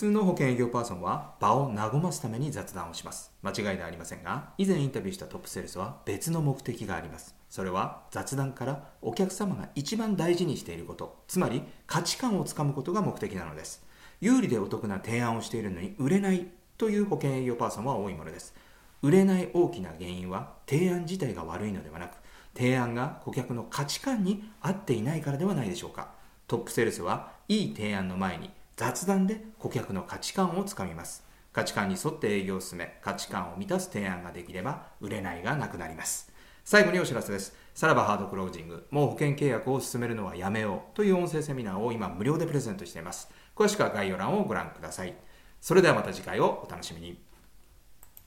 通の保険営業パーソンは場を和ますために雑談をします。間違いではありませんが以前インタビューしたトップセールスは別の目的があります。それは雑談からお客様が一番大事にしていること。つまり価値観をつかむことが目的なのです。有利でお得な提案をしているのに売れないという保険営業パーソンは多いものです。売れない大きな原因は提案自体が悪いのではなく提案が顧客の価値観に合っていないからではないでしょうか。トップセールスはいい提案の前に雑談で顧客の価値観をつかみます。価値観に沿って営業を進め価値観を満たす提案ができれば売れないがなくなります。最後にお知らせです。さらばハードクロージングもう保険契約を進めるのはやめようという音声セミナーを今無料でプレゼントしています。詳しくは概要欄をご覧ください。それではまた次回をお楽しみに。